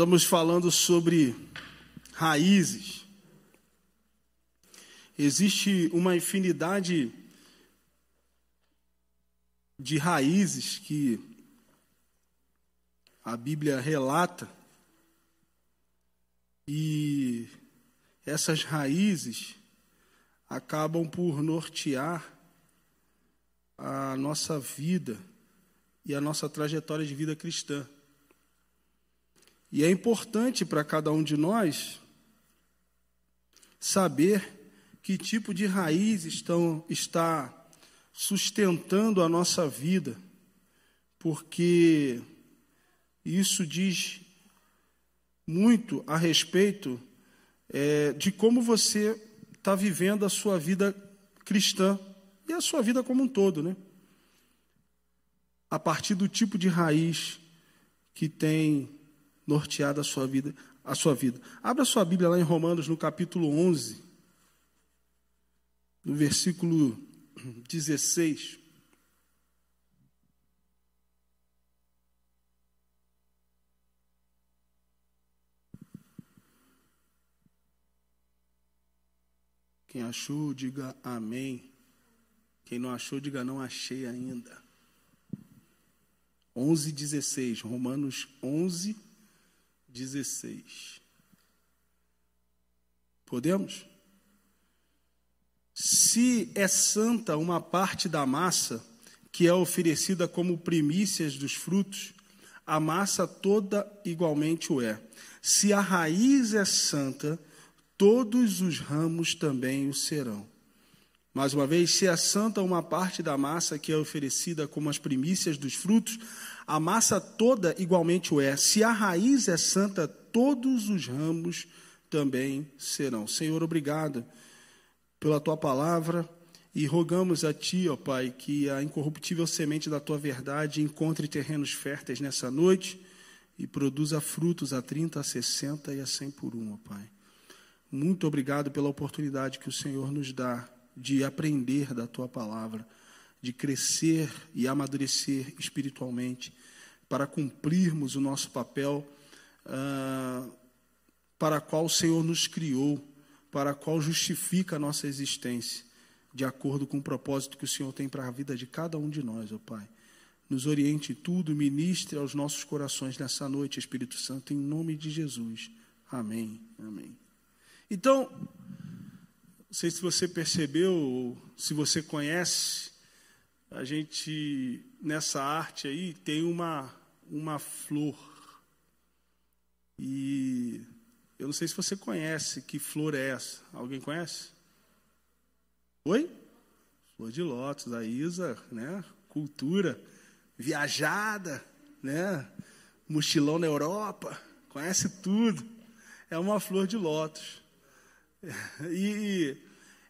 Estamos falando sobre raízes. Existe uma infinidade de raízes que a Bíblia relata, e essas raízes acabam por nortear a nossa vida e a nossa trajetória de vida cristã. E é importante para cada um de nós saber que tipo de raiz estão, está sustentando a nossa vida, porque isso diz muito a respeito é, de como você está vivendo a sua vida cristã e a sua vida como um todo, né? A partir do tipo de raiz que tem norteado a sua vida, a sua vida. Abra sua Bíblia lá em Romanos no capítulo 11, no versículo 16. Quem achou, diga amém. Quem não achou, diga não achei ainda. 11, 16. Romanos 11, 16. Podemos? Se é santa uma parte da massa que é oferecida como primícias dos frutos, a massa toda igualmente o é. Se a raiz é santa, todos os ramos também o serão. Mais uma vez, se é santa uma parte da massa que é oferecida como as primícias dos frutos, a massa toda igualmente o é. Se a raiz é santa, todos os ramos também serão. Senhor, obrigado pela tua palavra e rogamos a ti, ó Pai, que a incorruptível semente da tua verdade encontre terrenos férteis nessa noite e produza frutos a 30, a 60 e a 100 por um, ó Pai. Muito obrigado pela oportunidade que o Senhor nos dá de aprender da tua palavra, de crescer e amadurecer espiritualmente, para cumprirmos o nosso papel uh, para qual o Senhor nos criou, para qual justifica a nossa existência, de acordo com o propósito que o Senhor tem para a vida de cada um de nós, ó Pai. Nos oriente tudo, ministre aos nossos corações nessa noite, Espírito Santo, em nome de Jesus. Amém. Amém. Então, não sei se você percebeu, se você conhece, a gente, nessa arte aí, tem uma, uma flor. E eu não sei se você conhece que flor é essa. Alguém conhece? Oi? Flor de lótus, da Isa, né? Cultura, viajada, né? Mochilão na Europa, conhece tudo. É uma flor de lótus. E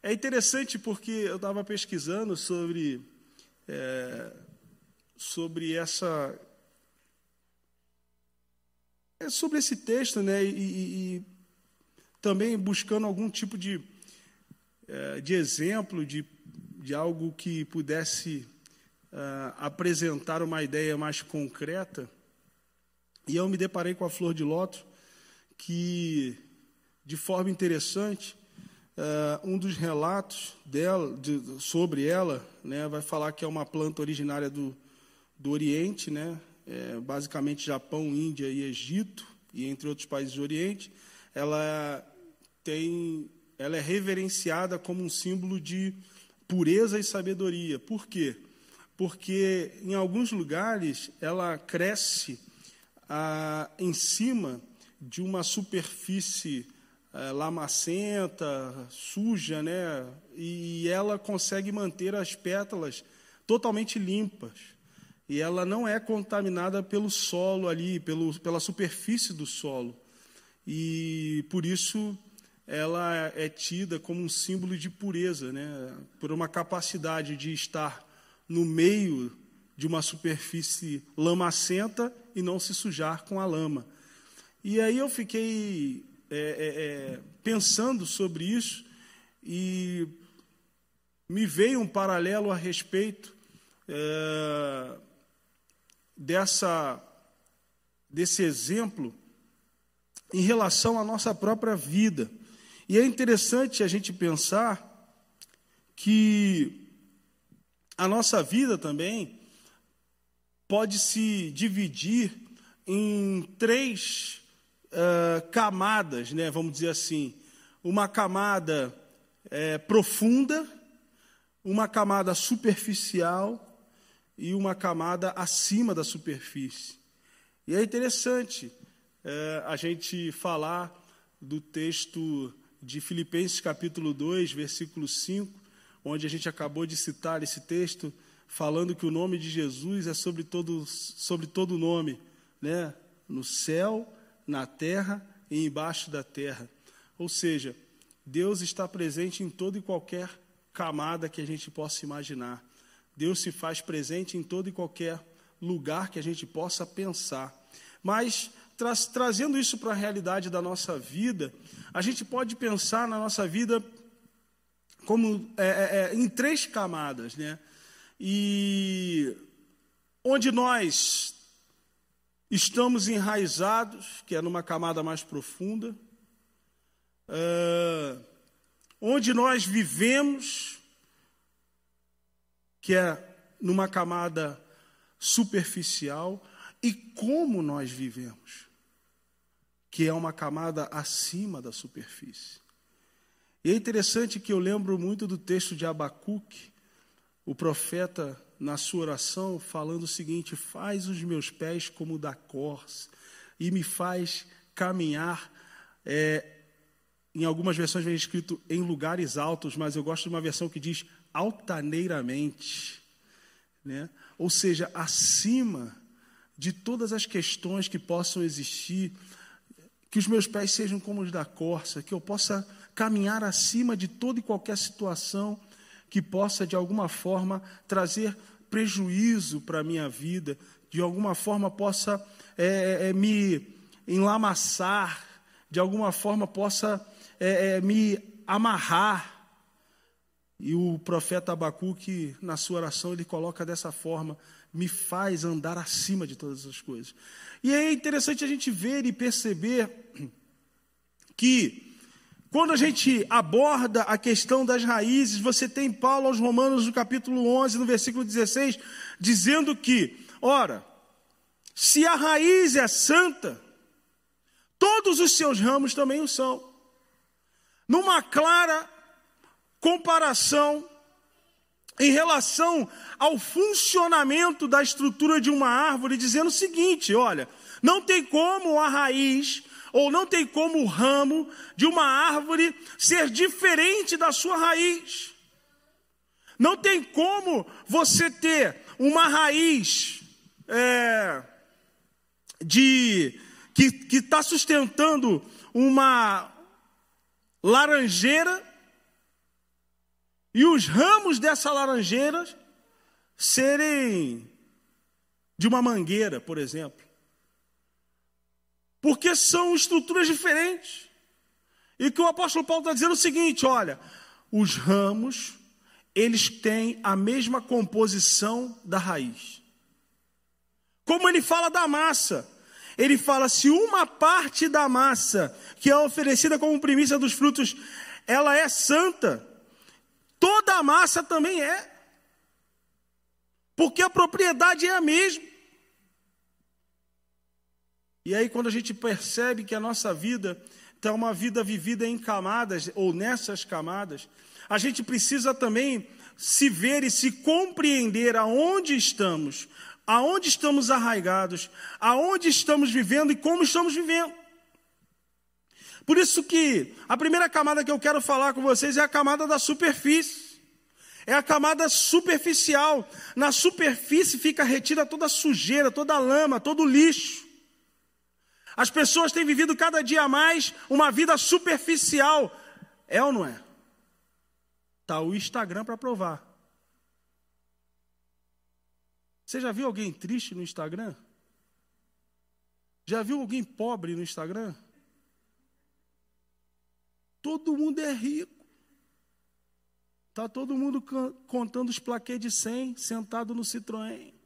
é interessante porque eu estava pesquisando sobre, é, sobre essa. É sobre esse texto, né? E, e, e também buscando algum tipo de, é, de exemplo de, de algo que pudesse é, apresentar uma ideia mais concreta. E eu me deparei com a flor de lótus, que de forma interessante. Uh, um dos relatos dela, de, sobre ela né, vai falar que é uma planta originária do, do Oriente, né, é, basicamente Japão, Índia e Egito, e entre outros países do Oriente. Ela, tem, ela é reverenciada como um símbolo de pureza e sabedoria. Por quê? Porque em alguns lugares ela cresce ah, em cima de uma superfície é, lamacenta, suja, né? E ela consegue manter as pétalas totalmente limpas. E ela não é contaminada pelo solo ali, pelo, pela superfície do solo. E por isso ela é tida como um símbolo de pureza, né? Por uma capacidade de estar no meio de uma superfície lamacenta e não se sujar com a lama. E aí eu fiquei é, é, é, pensando sobre isso e me veio um paralelo a respeito é, dessa, desse exemplo em relação à nossa própria vida. E é interessante a gente pensar que a nossa vida também pode se dividir em três uh, camadas, né, vamos dizer assim. Uma camada é, profunda, uma camada superficial e uma camada acima da superfície. E é interessante é, a gente falar do texto de Filipenses capítulo 2, versículo 5, onde a gente acabou de citar esse texto, falando que o nome de Jesus é sobre todo, sobre todo nome, né? no céu, na terra e embaixo da terra. Ou seja, Deus está presente em toda e qualquer camada que a gente possa imaginar. Deus se faz presente em todo e qualquer lugar que a gente possa pensar. Mas, tra trazendo isso para a realidade da nossa vida, a gente pode pensar na nossa vida como é, é, é, em três camadas, né? E onde nós estamos enraizados, que é numa camada mais profunda, uh, onde nós vivemos, que é numa camada superficial, e como nós vivemos, que é uma camada acima da superfície. E é interessante que eu lembro muito do texto de Abacuque, o profeta, na sua oração, falando o seguinte: Faz os meus pés como da corça e me faz caminhar. É, em algumas versões vem escrito em lugares altos, mas eu gosto de uma versão que diz altaneiramente, né? ou seja, acima de todas as questões que possam existir, que os meus pés sejam como os da corça, que eu possa caminhar acima de toda e qualquer situação que possa, de alguma forma, trazer prejuízo para a minha vida, de alguma forma possa é, é, me enlamaçar, de alguma forma possa é, é, me amarrar. E o profeta Abacuque, na sua oração, ele coloca dessa forma: me faz andar acima de todas as coisas. E é interessante a gente ver e perceber que, quando a gente aborda a questão das raízes, você tem Paulo aos Romanos, no capítulo 11, no versículo 16, dizendo que, ora, se a raiz é santa, todos os seus ramos também o são. Numa clara comparação em relação ao funcionamento da estrutura de uma árvore, dizendo o seguinte: olha, não tem como a raiz ou não tem como o ramo de uma árvore ser diferente da sua raiz. Não tem como você ter uma raiz é, de que está sustentando uma, laranjeira e os ramos dessa laranjeira serem de uma mangueira, por exemplo. Porque são estruturas diferentes. E que o apóstolo Paulo está dizendo o seguinte: olha, os ramos, eles têm a mesma composição da raiz. Como ele fala da massa, ele fala: se uma parte da massa que é oferecida como primícia dos frutos, ela é santa, toda a massa também é. Porque a propriedade é a mesma. E aí, quando a gente percebe que a nossa vida é uma vida vivida em camadas, ou nessas camadas, a gente precisa também se ver e se compreender aonde estamos, aonde estamos arraigados, aonde estamos vivendo e como estamos vivendo. Por isso que a primeira camada que eu quero falar com vocês é a camada da superfície. É a camada superficial. Na superfície fica retida toda a sujeira, toda a lama, todo o lixo. As pessoas têm vivido cada dia mais uma vida superficial. É ou não é? Tá o Instagram para provar. Você já viu alguém triste no Instagram? Já viu alguém pobre no Instagram? Todo mundo é rico. Está todo mundo contando os plaquês de 100, sentado no Citroën.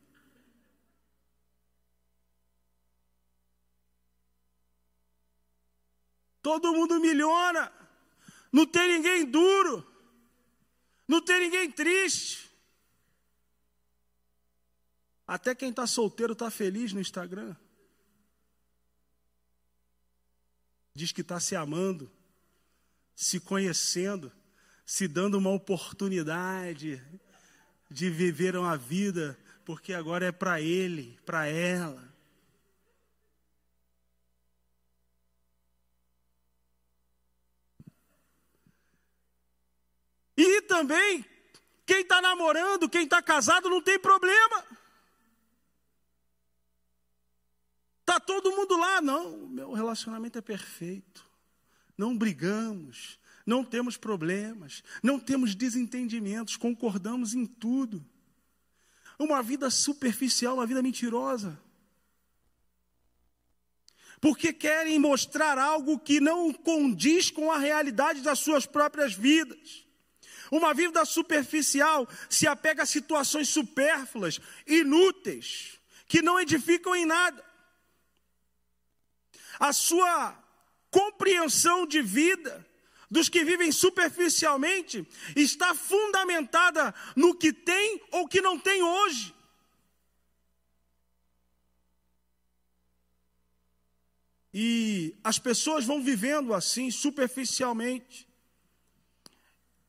Todo mundo milhona. Não tem ninguém duro. Não tem ninguém triste. Até quem está solteiro está feliz no Instagram. Diz que está se amando, se conhecendo, se dando uma oportunidade de viver uma vida, porque agora é para ele, para ela. E também, quem está namorando, quem está casado, não tem problema. Está todo mundo lá. Não, meu relacionamento é perfeito. Não brigamos, não temos problemas, não temos desentendimentos, concordamos em tudo. Uma vida superficial, uma vida mentirosa. Porque querem mostrar algo que não condiz com a realidade das suas próprias vidas. Uma vida superficial se apega a situações supérfluas, inúteis, que não edificam em nada. A sua compreensão de vida dos que vivem superficialmente está fundamentada no que tem ou que não tem hoje. E as pessoas vão vivendo assim, superficialmente.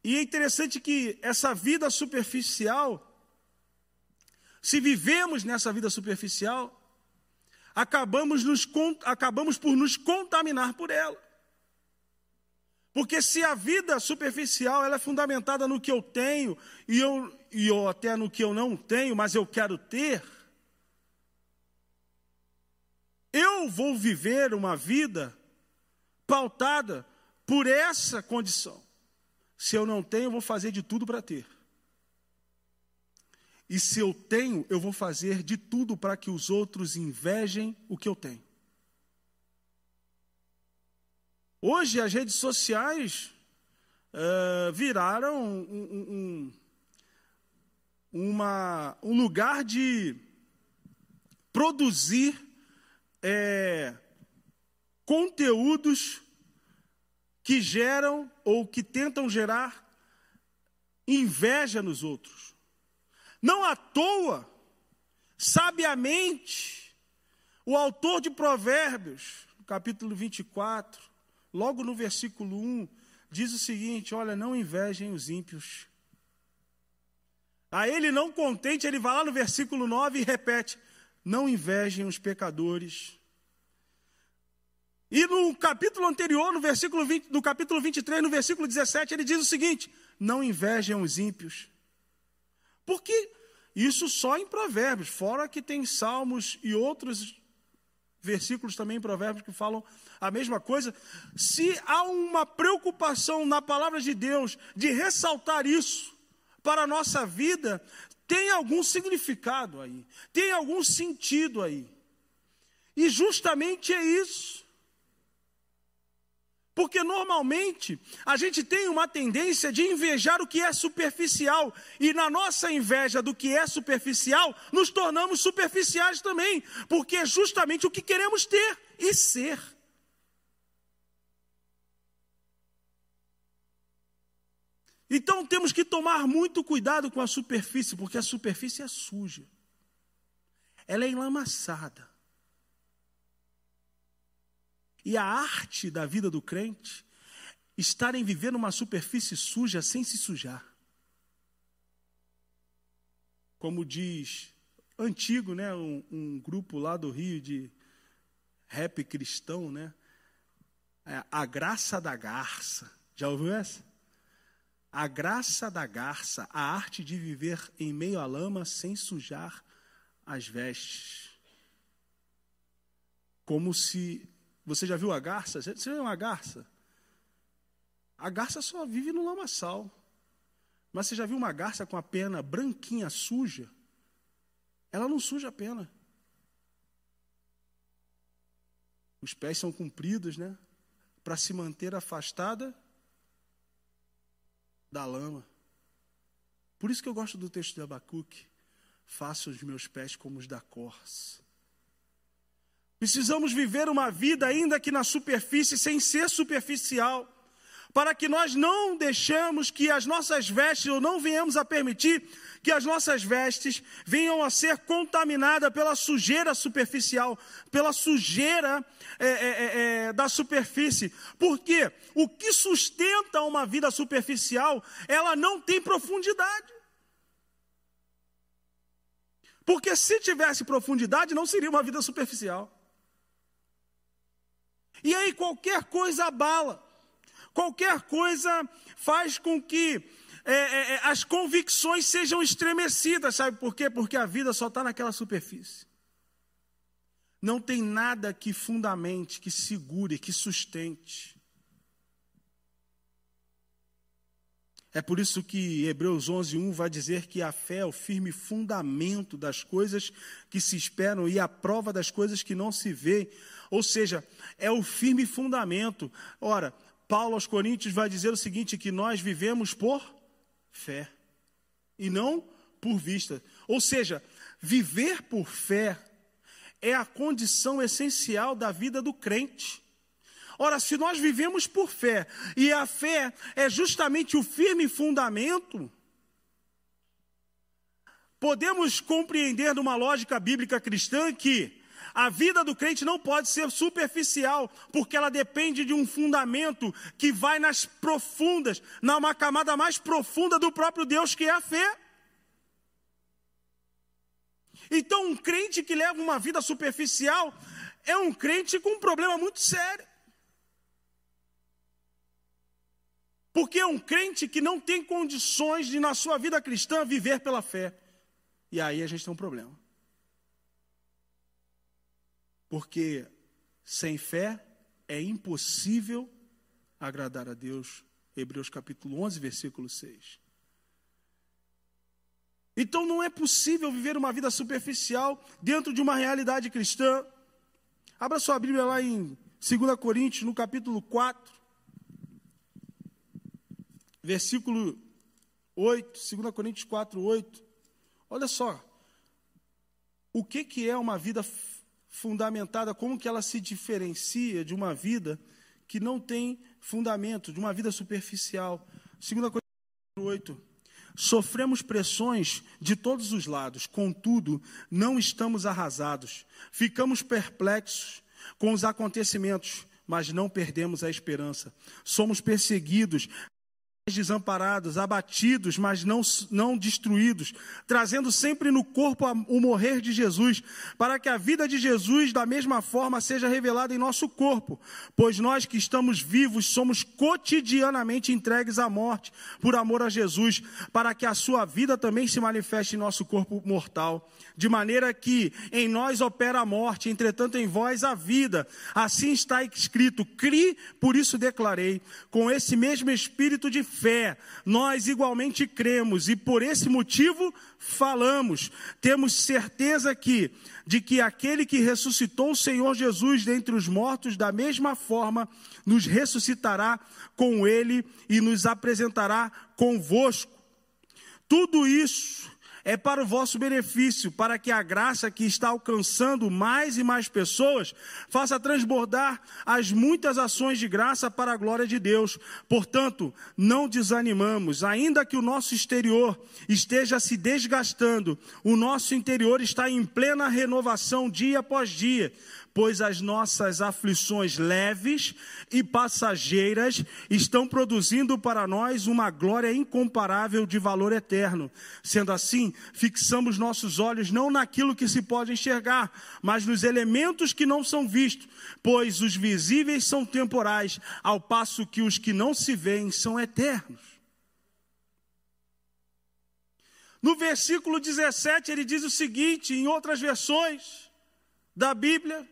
E é interessante que essa vida superficial, se vivemos nessa vida superficial, acabamos, nos, acabamos por nos contaminar por ela. Porque se a vida superficial ela é fundamentada no que eu tenho e eu, e eu até no que eu não tenho, mas eu quero ter, eu vou viver uma vida pautada por essa condição. Se eu não tenho, eu vou fazer de tudo para ter. E se eu tenho, eu vou fazer de tudo para que os outros invejem o que eu tenho. Hoje as redes sociais uh, viraram um, um, uma, um lugar de produzir é, conteúdos que geram ou que tentam gerar inveja nos outros. Não à toa, sabiamente, o autor de Provérbios, capítulo 24, logo no versículo 1, diz o seguinte: Olha, não invejem os ímpios. A ele não contente, ele vai lá no versículo 9 e repete: Não invejem os pecadores. E no capítulo anterior, no versículo 20, no capítulo 23, no versículo 17, ele diz o seguinte: Não invejem os ímpios. Porque isso só em Provérbios, fora que tem Salmos e outros versículos também em Provérbios que falam a mesma coisa. Se há uma preocupação na palavra de Deus de ressaltar isso para a nossa vida, tem algum significado aí, tem algum sentido aí. E justamente é isso. Porque normalmente a gente tem uma tendência de invejar o que é superficial, e na nossa inveja do que é superficial, nos tornamos superficiais também, porque é justamente o que queremos ter e ser. Então temos que tomar muito cuidado com a superfície, porque a superfície é suja, ela é enlamaçada. E a arte da vida do crente estar em viver numa superfície suja sem se sujar. Como diz antigo, né, um, um grupo lá do Rio de rap cristão, né? É, a graça da garça. Já ouviu essa? A graça da garça, a arte de viver em meio à lama sem sujar as vestes. Como se você já viu a garça? Você viu uma garça? A garça só vive no lamaçal. Mas você já viu uma garça com a pena branquinha, suja? Ela não suja a pena. Os pés são compridos, né? Para se manter afastada da lama. Por isso que eu gosto do texto de Abacuque. Faça os meus pés como os da corça Precisamos viver uma vida, ainda que na superfície, sem ser superficial, para que nós não deixemos que as nossas vestes, ou não venhamos a permitir que as nossas vestes venham a ser contaminadas pela sujeira superficial, pela sujeira é, é, é, é da superfície. Porque o que sustenta uma vida superficial, ela não tem profundidade. Porque se tivesse profundidade, não seria uma vida superficial. E aí qualquer coisa abala, qualquer coisa faz com que é, é, é, as convicções sejam estremecidas, sabe por quê? Porque a vida só está naquela superfície. Não tem nada que fundamente, que segure, que sustente. É por isso que Hebreus 11:1 vai dizer que a fé é o firme fundamento das coisas que se esperam e a prova das coisas que não se vê. Ou seja, é o firme fundamento. Ora, Paulo aos Coríntios vai dizer o seguinte: que nós vivemos por fé e não por vista. Ou seja, viver por fé é a condição essencial da vida do crente. Ora, se nós vivemos por fé e a fé é justamente o firme fundamento, podemos compreender numa lógica bíblica cristã que a vida do crente não pode ser superficial, porque ela depende de um fundamento que vai nas profundas, numa camada mais profunda do próprio Deus, que é a fé. Então, um crente que leva uma vida superficial é um crente com um problema muito sério. Porque é um crente que não tem condições de, na sua vida cristã, viver pela fé. E aí a gente tem um problema. Porque sem fé é impossível agradar a Deus. Hebreus capítulo 11, versículo 6. Então não é possível viver uma vida superficial dentro de uma realidade cristã. Abra sua Bíblia lá em 2 Coríntios, no capítulo 4, versículo 8, 2 Coríntios 4, 8. Olha só, o que, que é uma vida fundamentada, como que ela se diferencia de uma vida que não tem fundamento, de uma vida superficial. 2 Coríntios 8. Sofremos pressões de todos os lados, contudo, não estamos arrasados. Ficamos perplexos com os acontecimentos, mas não perdemos a esperança. Somos perseguidos, desamparados, abatidos, mas não, não destruídos, trazendo sempre no corpo o morrer de Jesus, para que a vida de Jesus, da mesma forma, seja revelada em nosso corpo, pois nós que estamos vivos somos cotidianamente entregues à morte, por amor a Jesus, para que a sua vida também se manifeste em nosso corpo mortal, de maneira que em nós opera a morte, entretanto em vós a vida. Assim está escrito: cri, por isso declarei, com esse mesmo espírito de fé, nós igualmente cremos e por esse motivo falamos. Temos certeza que de que aquele que ressuscitou o Senhor Jesus dentre os mortos, da mesma forma, nos ressuscitará com ele e nos apresentará convosco. Tudo isso é para o vosso benefício, para que a graça que está alcançando mais e mais pessoas faça transbordar as muitas ações de graça para a glória de Deus. Portanto, não desanimamos, ainda que o nosso exterior esteja se desgastando, o nosso interior está em plena renovação dia após dia pois as nossas aflições leves e passageiras estão produzindo para nós uma glória incomparável de valor eterno. Sendo assim, fixamos nossos olhos não naquilo que se pode enxergar, mas nos elementos que não são vistos, pois os visíveis são temporais, ao passo que os que não se veem são eternos. No versículo 17, ele diz o seguinte, em outras versões da Bíblia: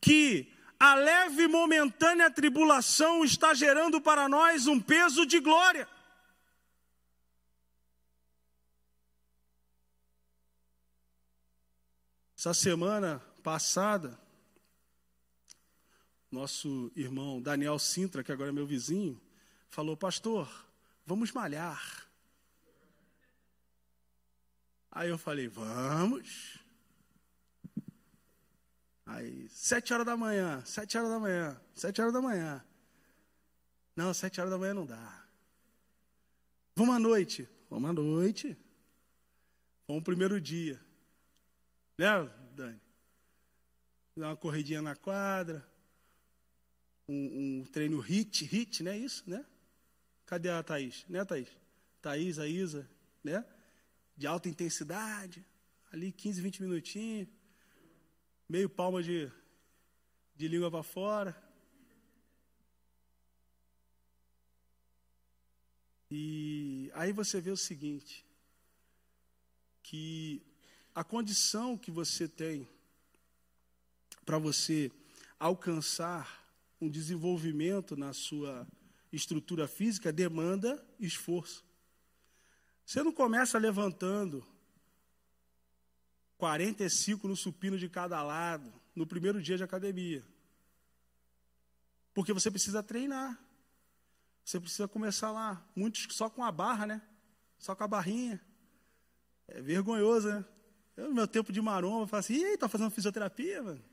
que a leve e momentânea tribulação está gerando para nós um peso de glória. Essa semana passada, nosso irmão Daniel Sintra, que agora é meu vizinho, falou: Pastor, vamos malhar. Aí eu falei: Vamos. Aí, sete horas da manhã, sete horas da manhã, sete horas da manhã. Não, sete horas da manhã não dá. Vamos à noite. Vamos à noite. Vamos primeiro dia. Né, Dani? Dar uma corridinha na quadra. Um, um treino hit, hit, né? Isso, né? Cadê a Thaís? Né, Thaís? Thaís, a Isa, né? De alta intensidade. Ali 15, 20 minutinhos meio palma de, de língua para fora. E aí você vê o seguinte, que a condição que você tem para você alcançar um desenvolvimento na sua estrutura física demanda esforço. Você não começa levantando 45 no supino de cada lado, no primeiro dia de academia. Porque você precisa treinar. Você precisa começar lá. Muitos só com a barra, né? Só com a barrinha. É vergonhoso, né? Eu, no meu tempo de maromba, eu falo assim, e tá fazendo fisioterapia, mano?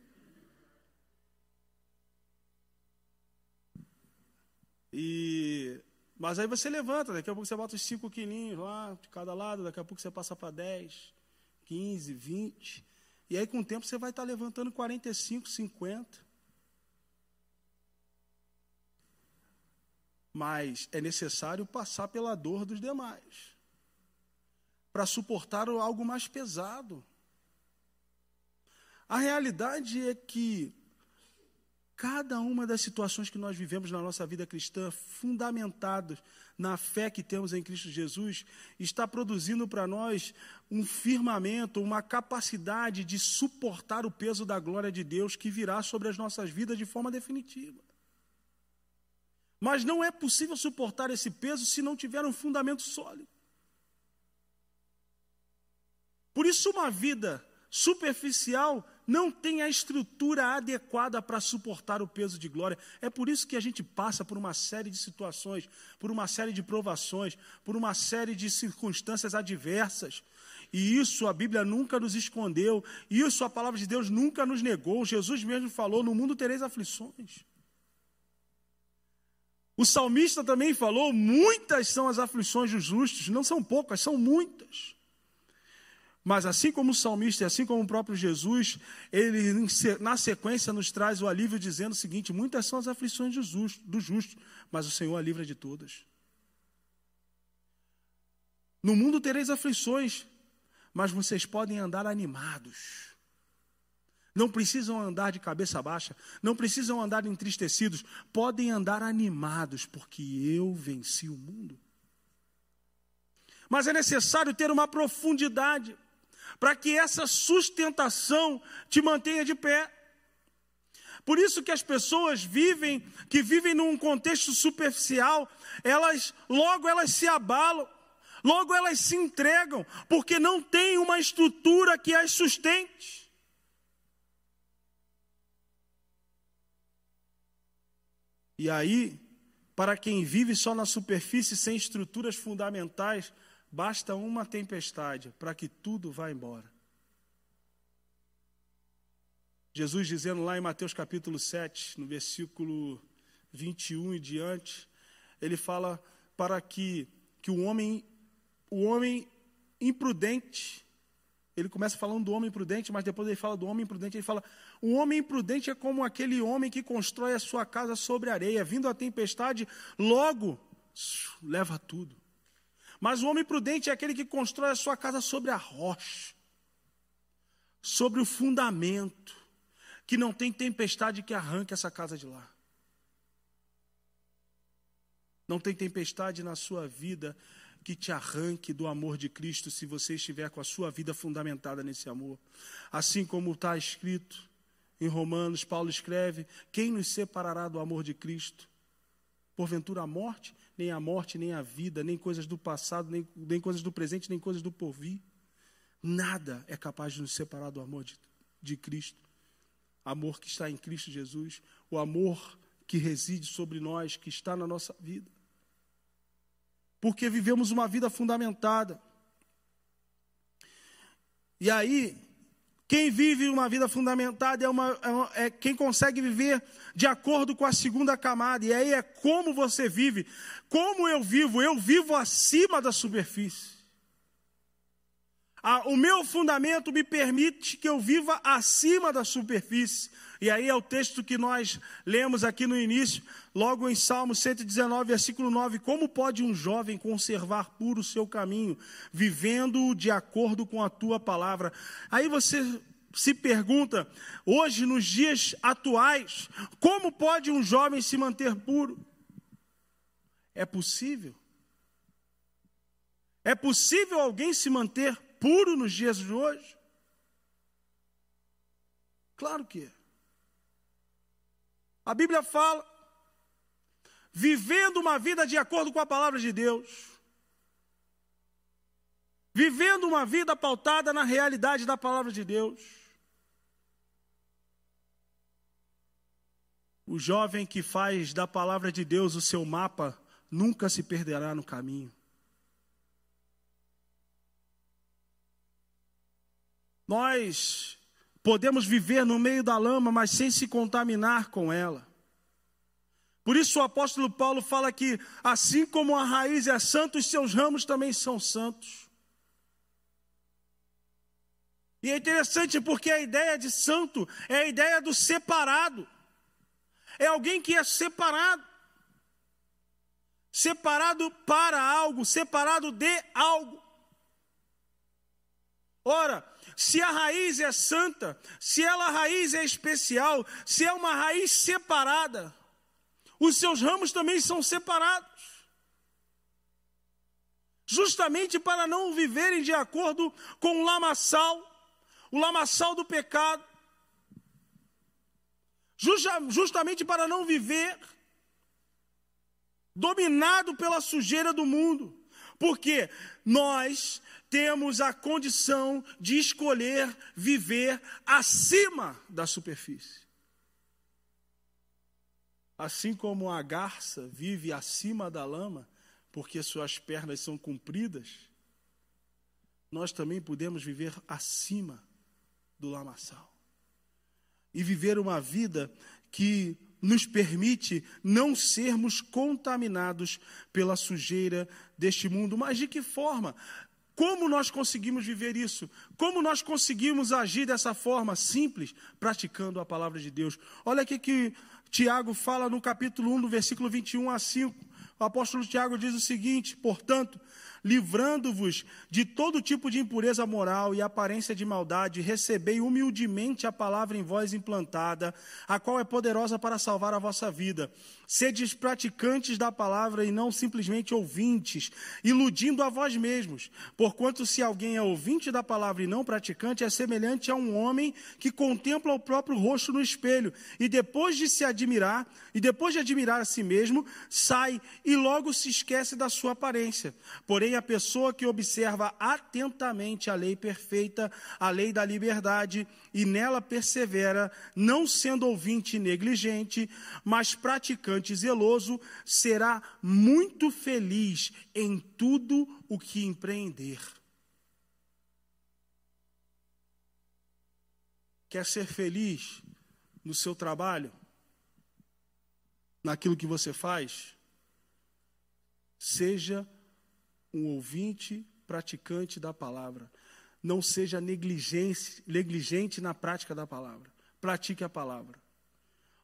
E, mas aí você levanta, daqui a pouco você bota os cinco quilinhos lá, de cada lado, daqui a pouco você passa para 10. 15, 20. E aí, com o tempo, você vai estar levantando 45, 50. Mas é necessário passar pela dor dos demais para suportar algo mais pesado. A realidade é que cada uma das situações que nós vivemos na nossa vida cristã, fundamentadas na fé que temos em Cristo Jesus, está produzindo para nós um firmamento, uma capacidade de suportar o peso da glória de Deus que virá sobre as nossas vidas de forma definitiva. Mas não é possível suportar esse peso se não tiver um fundamento sólido. Por isso, uma vida superficial não tem a estrutura adequada para suportar o peso de glória. É por isso que a gente passa por uma série de situações, por uma série de provações, por uma série de circunstâncias adversas. E isso a Bíblia nunca nos escondeu, isso a palavra de Deus nunca nos negou. Jesus mesmo falou: no mundo tereis aflições. O salmista também falou: muitas são as aflições dos justos, não são poucas, são muitas. Mas assim como o salmista e assim como o próprio Jesus, ele na sequência nos traz o alívio dizendo o seguinte: muitas são as aflições do justo, mas o Senhor a livra de todas. No mundo tereis aflições, mas vocês podem andar animados. Não precisam andar de cabeça baixa, não precisam andar entristecidos, podem andar animados, porque eu venci o mundo. Mas é necessário ter uma profundidade para que essa sustentação te mantenha de pé. Por isso que as pessoas vivem, que vivem num contexto superficial, elas logo elas se abalam, logo elas se entregam, porque não tem uma estrutura que as sustente. E aí, para quem vive só na superfície sem estruturas fundamentais, Basta uma tempestade para que tudo vá embora. Jesus dizendo lá em Mateus capítulo 7, no versículo 21 e diante, ele fala para que, que o homem, o homem imprudente, ele começa falando do homem prudente, mas depois ele fala do homem imprudente, ele fala: o homem imprudente é como aquele homem que constrói a sua casa sobre areia, vindo a tempestade, logo leva tudo. Mas o homem prudente é aquele que constrói a sua casa sobre a rocha, sobre o fundamento, que não tem tempestade que arranque essa casa de lá. Não tem tempestade na sua vida que te arranque do amor de Cristo se você estiver com a sua vida fundamentada nesse amor. Assim como está escrito em Romanos, Paulo escreve: Quem nos separará do amor de Cristo? Porventura a morte? Nem a morte, nem a vida, nem coisas do passado, nem, nem coisas do presente, nem coisas do porvir. Nada é capaz de nos separar do amor de, de Cristo. Amor que está em Cristo Jesus, o amor que reside sobre nós, que está na nossa vida. Porque vivemos uma vida fundamentada. E aí, Quem vive uma vida fundamentada é, é, uma, é, quem consegue viver de acordo com a segunda camada. E aí é como você vive. Como eu vivo? Eu vivo acima da superfície. Ah, o meu fundamento me permite que eu viva acima da superfície. E aí é o texto que nós lemos aqui no início, logo em Salmo 119, versículo 9: Como pode um jovem conservar puro o seu caminho, vivendo de acordo com a tua palavra? Aí você se pergunta, hoje, nos dias atuais, como pode um jovem se manter puro? É possível? É possível alguém se manter puro nos dias de hoje? Claro que é. A Bíblia fala, vivendo uma vida de acordo com a palavra de Deus, vivendo uma vida pautada na realidade da palavra de Deus. O jovem que faz da palavra de Deus o seu mapa nunca se perderá no caminho. Nós Podemos viver no meio da lama, mas sem se contaminar com ela. Por isso o apóstolo Paulo fala que, assim como a raiz é santa, os seus ramos também são santos. E é interessante porque a ideia de santo é a ideia do separado. É alguém que é separado. Separado para algo, separado de algo. Ora, se a raiz é santa, se ela a raiz é especial, se é uma raiz separada, os seus ramos também são separados. Justamente para não viverem de acordo com o lamaçal, o lamaçal do pecado. Justamente para não viver dominado pela sujeira do mundo. Porque nós temos a condição de escolher viver acima da superfície. Assim como a garça vive acima da lama, porque suas pernas são compridas, nós também podemos viver acima do lamaçal. E viver uma vida que nos permite não sermos contaminados pela sujeira deste mundo. Mas de que forma? Como nós conseguimos viver isso? Como nós conseguimos agir dessa forma simples, praticando a palavra de Deus? Olha aqui que Tiago fala no capítulo 1, do versículo 21 a 5. O apóstolo Tiago diz o seguinte: portanto, livrando-vos de todo tipo de impureza moral e aparência de maldade, recebei humildemente a palavra em vós implantada, a qual é poderosa para salvar a vossa vida. Sedes praticantes da palavra e não simplesmente ouvintes, iludindo a vós mesmos. Porquanto, se alguém é ouvinte da palavra e não praticante, é semelhante a um homem que contempla o próprio rosto no espelho e depois de se admirar, e depois de admirar a si mesmo, sai e logo se esquece da sua aparência. Porém, a pessoa que observa atentamente a lei perfeita, a lei da liberdade, e nela persevera, não sendo ouvinte negligente, mas praticante zeloso, será muito feliz em tudo o que empreender. Quer ser feliz no seu trabalho? Naquilo que você faz? Seja um ouvinte praticante da palavra. Não seja negligente, na prática da palavra. Pratique a palavra.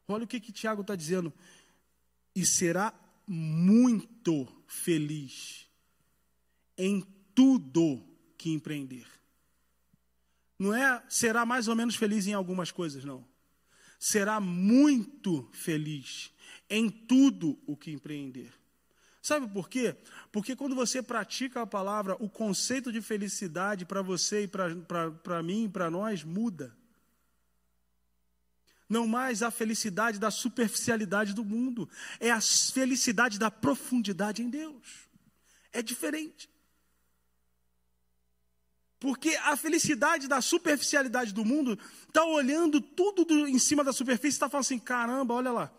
Olha o que, que Tiago está dizendo. E será muito feliz em tudo que empreender. Não é será mais ou menos feliz em algumas coisas, não. Será muito feliz em tudo o que empreender. Sabe por quê? Porque quando você pratica a palavra, o conceito de felicidade para você e para mim e para nós muda. Não mais a felicidade da superficialidade do mundo, é a felicidade da profundidade em Deus. É diferente. Porque a felicidade da superficialidade do mundo está olhando tudo do, em cima da superfície e está falando assim: caramba, olha lá,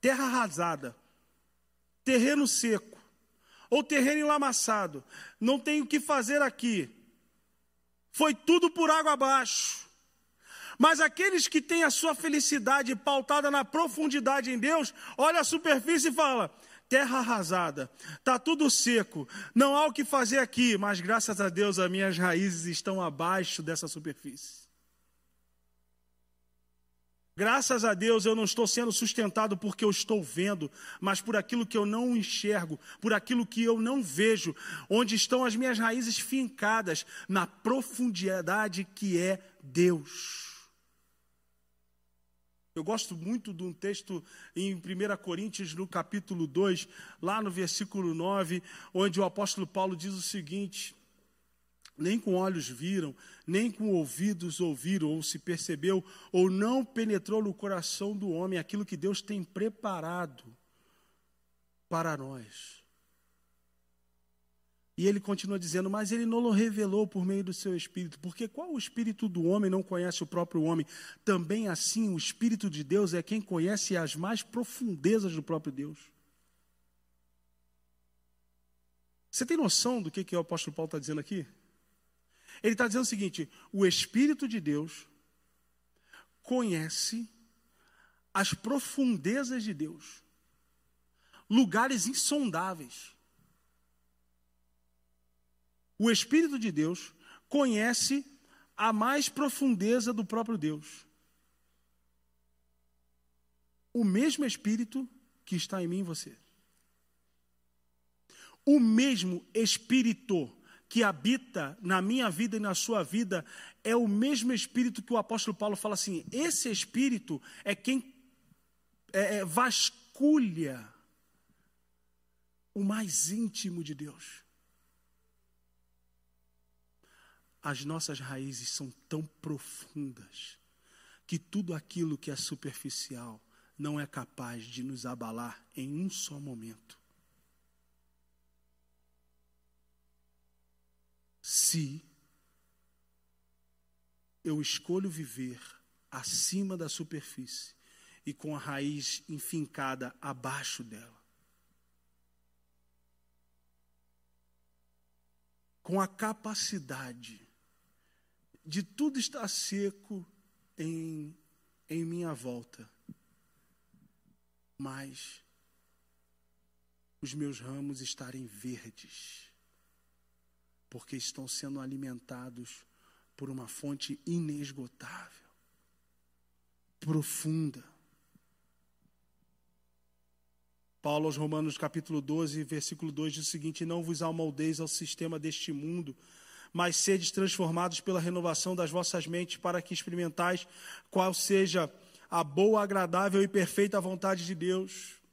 terra arrasada, terreno seco, ou terreno enlamaçado, não tem o que fazer aqui. Foi tudo por água abaixo. Mas aqueles que têm a sua felicidade pautada na profundidade em Deus, olha a superfície e fala: terra arrasada, está tudo seco, não há o que fazer aqui, mas graças a Deus as minhas raízes estão abaixo dessa superfície. Graças a Deus eu não estou sendo sustentado porque eu estou vendo, mas por aquilo que eu não enxergo, por aquilo que eu não vejo, onde estão as minhas raízes fincadas na profundidade que é Deus. Eu gosto muito de um texto em 1 Coríntios, no capítulo 2, lá no versículo 9, onde o apóstolo Paulo diz o seguinte: nem com olhos viram, nem com ouvidos ouviram, ou se percebeu, ou não penetrou no coração do homem aquilo que Deus tem preparado para nós. E ele continua dizendo, mas ele não o revelou por meio do seu espírito, porque qual o espírito do homem não conhece o próprio homem? Também assim, o espírito de Deus é quem conhece as mais profundezas do próprio Deus. Você tem noção do que, que o apóstolo Paulo está dizendo aqui? Ele está dizendo o seguinte: o Espírito de Deus conhece as profundezas de Deus, lugares insondáveis. O Espírito de Deus conhece a mais profundeza do próprio Deus. O mesmo Espírito que está em mim e você. O mesmo Espírito que habita na minha vida e na sua vida é o mesmo Espírito que o apóstolo Paulo fala assim: esse Espírito é quem é, é, vasculha o mais íntimo de Deus. As nossas raízes são tão profundas que tudo aquilo que é superficial não é capaz de nos abalar em um só momento. Se eu escolho viver acima da superfície e com a raiz enfincada abaixo dela. Com a capacidade de tudo estar seco em, em minha volta, mas os meus ramos estarem verdes porque estão sendo alimentados por uma fonte inesgotável, profunda. Paulo aos Romanos capítulo 12, versículo 2 diz o seguinte: Não vos amoldeis ao sistema deste mundo, mas sedes transformados pela renovação das vossas mentes, para que experimentais qual seja a boa, agradável e perfeita vontade de Deus.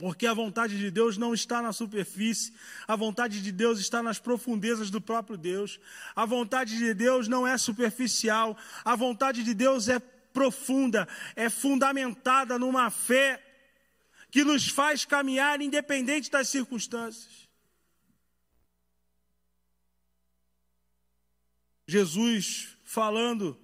Porque a vontade de Deus não está na superfície, a vontade de Deus está nas profundezas do próprio Deus. A vontade de Deus não é superficial, a vontade de Deus é profunda, é fundamentada numa fé que nos faz caminhar independente das circunstâncias. Jesus falando,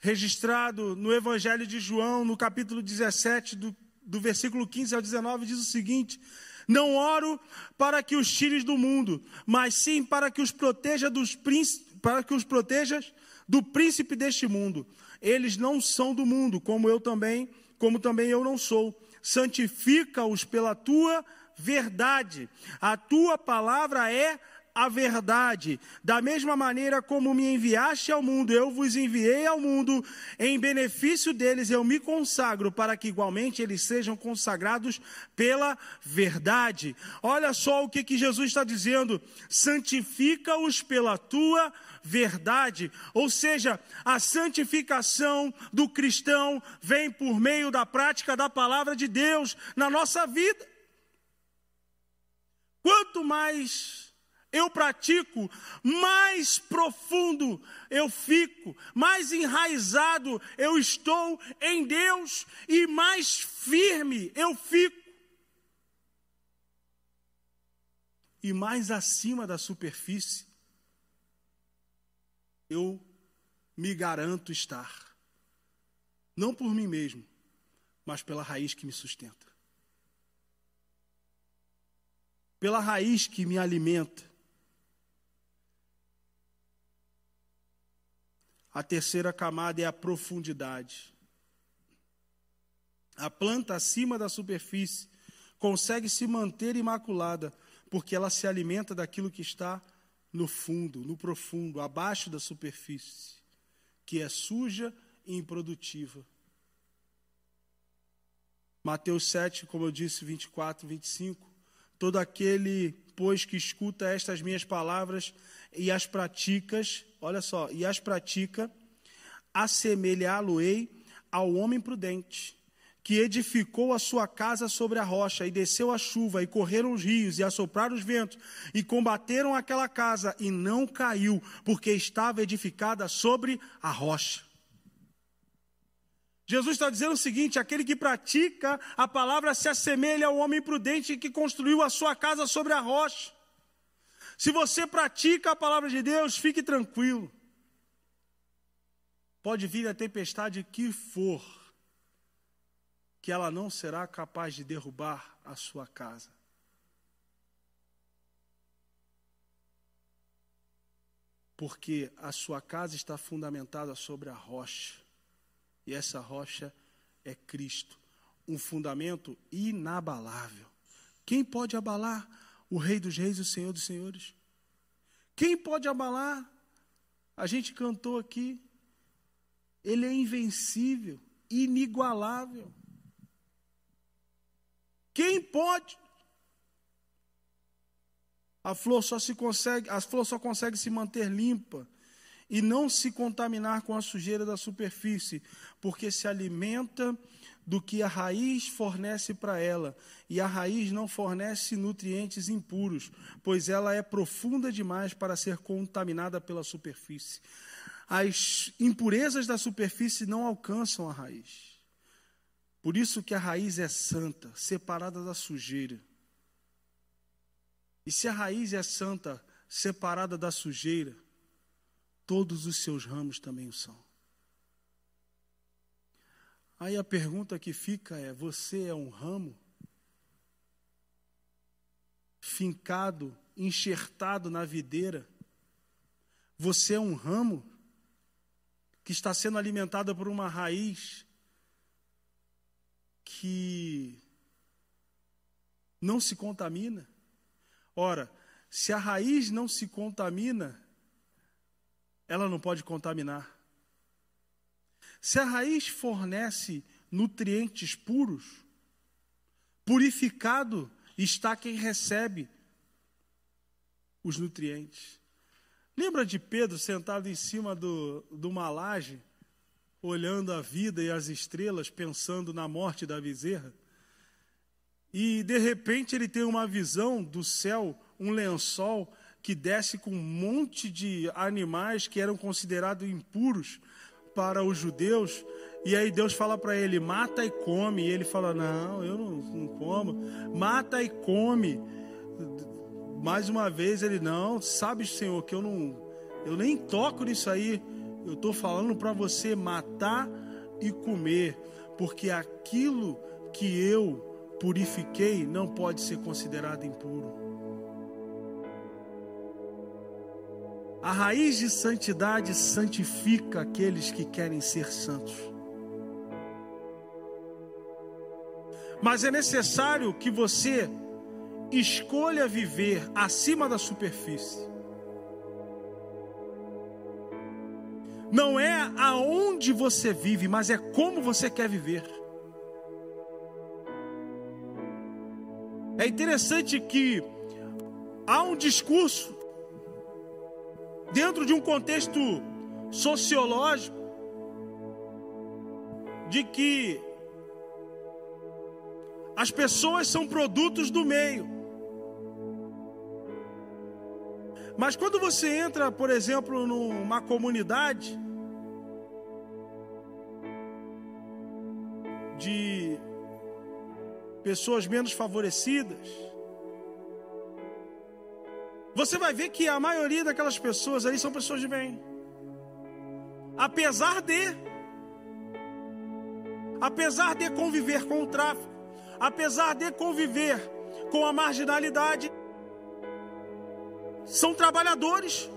registrado no Evangelho de João, no capítulo 17, do do versículo 15 ao 19, diz o seguinte: Não oro para que os tires do mundo, mas sim para que os proteja dos para que os protejas do príncipe deste mundo. Eles não são do mundo, como eu também, como também eu não sou. Santifica-os pela tua verdade. A tua palavra é a verdade. Da mesma maneira como me enviaste ao mundo, eu vos enviei ao mundo, em benefício deles eu me consagro, para que igualmente eles sejam consagrados pela verdade. Olha só o que, que Jesus está dizendo: santifica-os pela tua verdade. Ou seja, a santificação do cristão vem por meio da prática da palavra de Deus na nossa vida. Quanto mais eu pratico, mais profundo eu fico, mais enraizado eu estou em Deus e mais firme eu fico. E mais acima da superfície eu me garanto estar. Não por mim mesmo, mas pela raiz que me sustenta. Pela raiz que me alimenta A terceira camada é a profundidade. A planta acima da superfície consegue se manter imaculada, porque ela se alimenta daquilo que está no fundo, no profundo, abaixo da superfície, que é suja e improdutiva. Mateus 7, como eu disse, 24, 25. Todo aquele, pois, que escuta estas minhas palavras e as praticas, olha só, e as pratica, assemelhá-lo-ei ao homem prudente, que edificou a sua casa sobre a rocha, e desceu a chuva, e correram os rios, e assopraram os ventos, e combateram aquela casa, e não caiu, porque estava edificada sobre a rocha. Jesus está dizendo o seguinte: aquele que pratica a palavra se assemelha ao homem prudente que construiu a sua casa sobre a rocha. Se você pratica a palavra de Deus, fique tranquilo. Pode vir a tempestade que for, que ela não será capaz de derrubar a sua casa. Porque a sua casa está fundamentada sobre a rocha. E essa rocha é Cristo, um fundamento inabalável. Quem pode abalar o Rei dos Reis o Senhor dos Senhores? Quem pode abalar? A gente cantou aqui. Ele é invencível, inigualável. Quem pode? A flor só se consegue, a flor só consegue se manter limpa e não se contaminar com a sujeira da superfície, porque se alimenta do que a raiz fornece para ela, e a raiz não fornece nutrientes impuros, pois ela é profunda demais para ser contaminada pela superfície. As impurezas da superfície não alcançam a raiz. Por isso que a raiz é santa, separada da sujeira. E se a raiz é santa, separada da sujeira, todos os seus ramos também o são. Aí a pergunta que fica é: você é um ramo? Fincado, enxertado na videira? Você é um ramo que está sendo alimentado por uma raiz que não se contamina? Ora, se a raiz não se contamina, ela não pode contaminar. Se a raiz fornece nutrientes puros, purificado está quem recebe os nutrientes. Lembra de Pedro sentado em cima do, de uma laje, olhando a vida e as estrelas, pensando na morte da bezerra? E de repente ele tem uma visão do céu, um lençol que desce com um monte de animais que eram considerados impuros para os judeus. E aí Deus fala para ele: mata e come. E ele fala: não, eu não, não como. Mata e come. Mais uma vez ele: não, sabe, Senhor, que eu não, eu nem toco nisso aí. Eu estou falando para você matar e comer, porque aquilo que eu purifiquei não pode ser considerado impuro. A raiz de santidade santifica aqueles que querem ser santos. Mas é necessário que você escolha viver acima da superfície. Não é aonde você vive, mas é como você quer viver. É interessante que há um discurso dentro de um contexto sociológico, de que as pessoas são produtos do meio. Mas quando você entra, por exemplo, numa comunidade de pessoas menos favorecidas, você vai ver que a maioria daquelas pessoas ali são pessoas de bem. Apesar de, apesar de conviver com o tráfico, apesar de conviver com a marginalidade, são trabalhadores,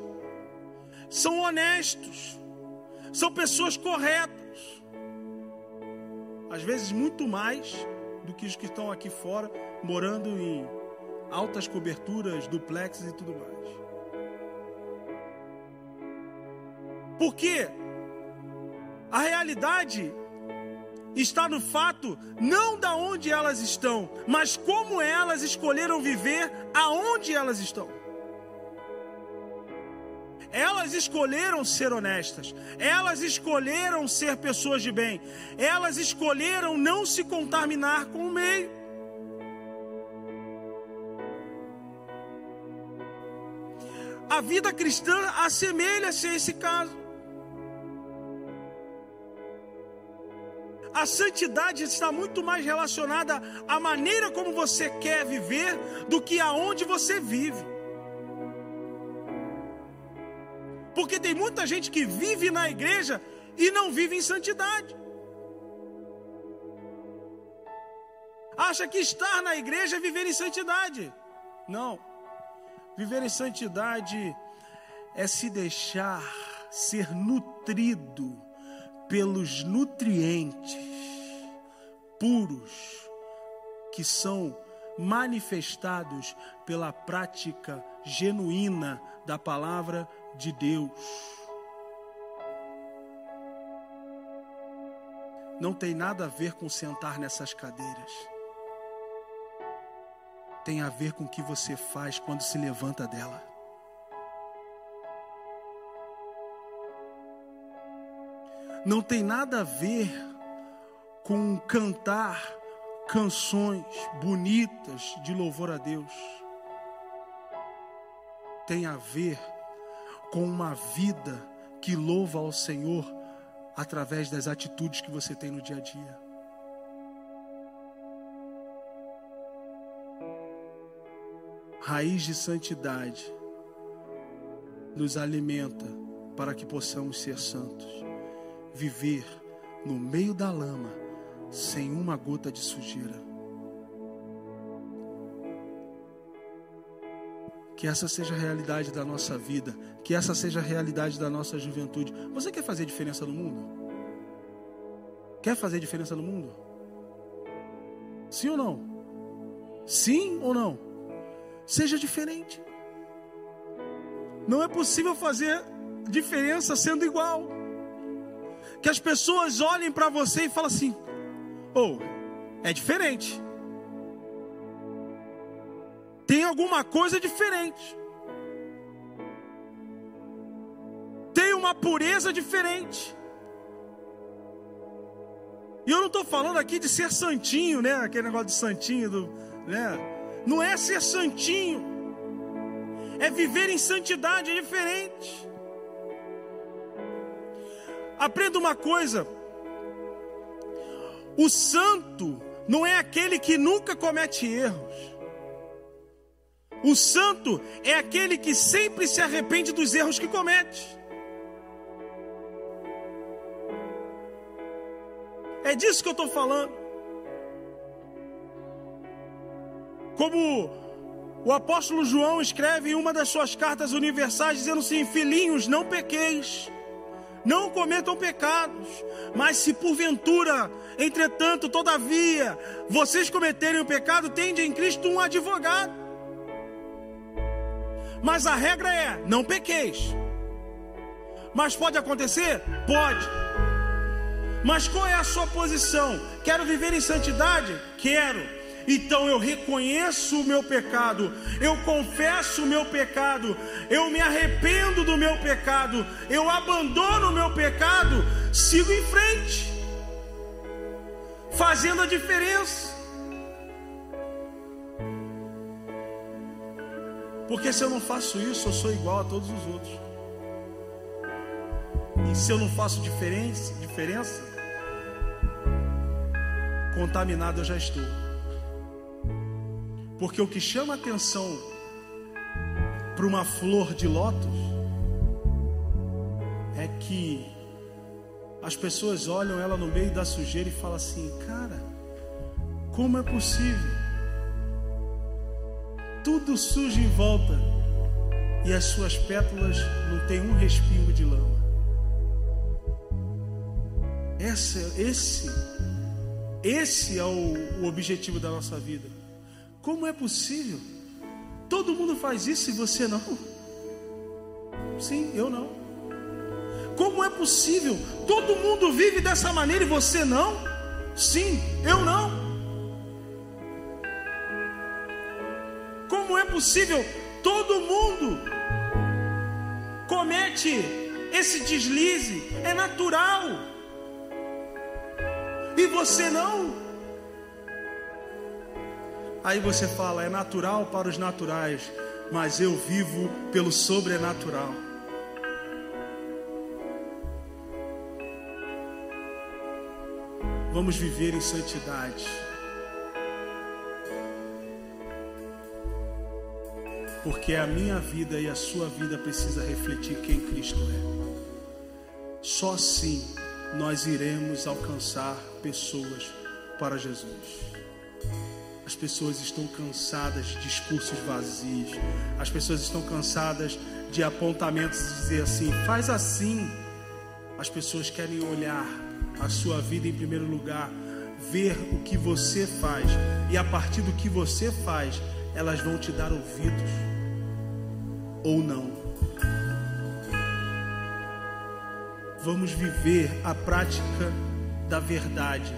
são honestos, são pessoas corretas. Às vezes, muito mais do que os que estão aqui fora, morando em altas coberturas, duplexes e tudo mais. Porque a realidade está no fato não da onde elas estão, mas como elas escolheram viver aonde elas estão. Elas escolheram ser honestas, elas escolheram ser pessoas de bem, elas escolheram não se contaminar com o meio. A vida cristã assemelha-se a esse caso. A santidade está muito mais relacionada à maneira como você quer viver do que aonde você vive. Porque tem muita gente que vive na igreja e não vive em santidade. Acha que estar na igreja é viver em santidade. Não. Viver em santidade é se deixar ser nutrido pelos nutrientes puros que são manifestados pela prática genuína da palavra de Deus. Não tem nada a ver com sentar nessas cadeiras. Tem a ver com o que você faz quando se levanta dela. Não tem nada a ver com cantar canções bonitas de louvor a Deus. Tem a ver com uma vida que louva ao Senhor através das atitudes que você tem no dia a dia. Raiz de santidade nos alimenta para que possamos ser santos, viver no meio da lama sem uma gota de sujeira. Que essa seja a realidade da nossa vida, que essa seja a realidade da nossa juventude. Você quer fazer diferença no mundo? Quer fazer diferença no mundo? Sim ou não? Sim ou não? Seja diferente. Não é possível fazer diferença sendo igual. Que as pessoas olhem para você e falem assim: ou oh, é diferente tem alguma coisa diferente. Tem uma pureza diferente. E eu não estou falando aqui de ser santinho, né? Aquele negócio de santinho, do, né? Não é ser santinho. É viver em santidade, é diferente. Aprenda uma coisa: o santo não é aquele que nunca comete erros. O santo é aquele que sempre se arrepende dos erros que comete. É disso que eu estou falando. Como o apóstolo João escreve em uma das suas cartas universais, dizendo assim: Filhinhos, não pequeis, não cometam pecados, mas se porventura, entretanto, todavia, vocês cometerem o pecado, tende em Cristo um advogado mas a regra é: não pequeis. Mas pode acontecer? Pode. Mas qual é a sua posição? Quero viver em santidade? Quero. Então eu reconheço o meu pecado, eu confesso o meu pecado, eu me arrependo do meu pecado, eu abandono o meu pecado, sigo em frente, fazendo a diferença. Porque se eu não faço isso, eu sou igual a todos os outros. E se eu não faço diferença, diferença contaminado eu já estou. Porque o que chama atenção para uma flor de lótus é que as pessoas olham ela no meio da sujeira e falam assim: cara, como é possível? tudo sujo em volta e as suas pétalas não têm um respingo de lama. Esse, esse, esse é o, o objetivo da nossa vida. Como é possível? Todo mundo faz isso e você não? Sim, eu não. Como é possível? Todo mundo vive dessa maneira e você não? Sim, eu não. Como é possível? Todo mundo comete esse deslize, é natural. E você não? Aí você fala, é natural para os naturais, mas eu vivo pelo sobrenatural. Vamos viver em santidade. Porque a minha vida e a sua vida precisa refletir quem Cristo é. Só assim nós iremos alcançar pessoas para Jesus. As pessoas estão cansadas de discursos vazios. As pessoas estão cansadas de apontamentos de dizer assim, faz assim. As pessoas querem olhar a sua vida em primeiro lugar, ver o que você faz e a partir do que você faz, elas vão te dar ouvidos ou não. Vamos viver a prática da verdade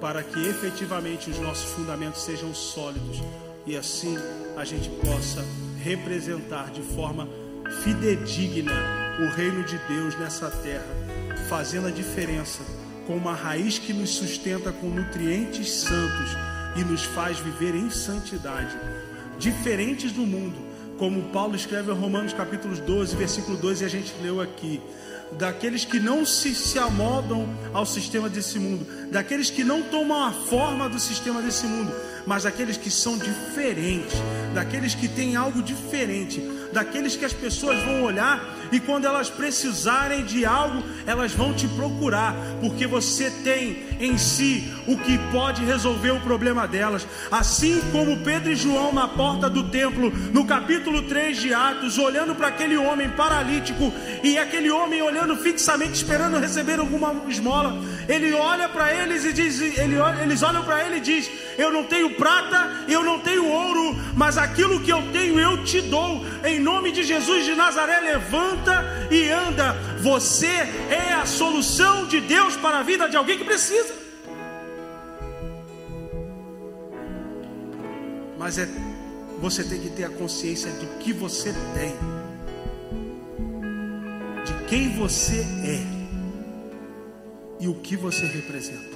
para que efetivamente os nossos fundamentos sejam sólidos e assim a gente possa representar de forma fidedigna o reino de Deus nessa terra, fazendo a diferença com uma raiz que nos sustenta com nutrientes santos e nos faz viver em santidade, diferentes do mundo, como Paulo escreve em Romanos capítulo 12, versículo 2, e a gente leu aqui daqueles que não se, se amoldam ao sistema desse mundo, daqueles que não tomam a forma do sistema desse mundo, mas daqueles que são diferentes, daqueles que têm algo diferente, daqueles que as pessoas vão olhar e quando elas precisarem de algo, elas vão te procurar, porque você tem em si o que pode resolver o problema delas. Assim como Pedro e João na porta do templo, no capítulo 3 de Atos, olhando para aquele homem paralítico e aquele homem olhando fixamente, esperando receber alguma esmola, ele olha para eles e diz, ele eles olham para ele e diz: Eu não tenho prata, eu não tenho ouro, mas aquilo que eu tenho eu te dou. Em nome de Jesus de Nazaré, levanta e anda. Você é a solução de Deus para a vida de alguém que precisa. Mas é você tem que ter a consciência do que você tem, de quem você é e o que você representa.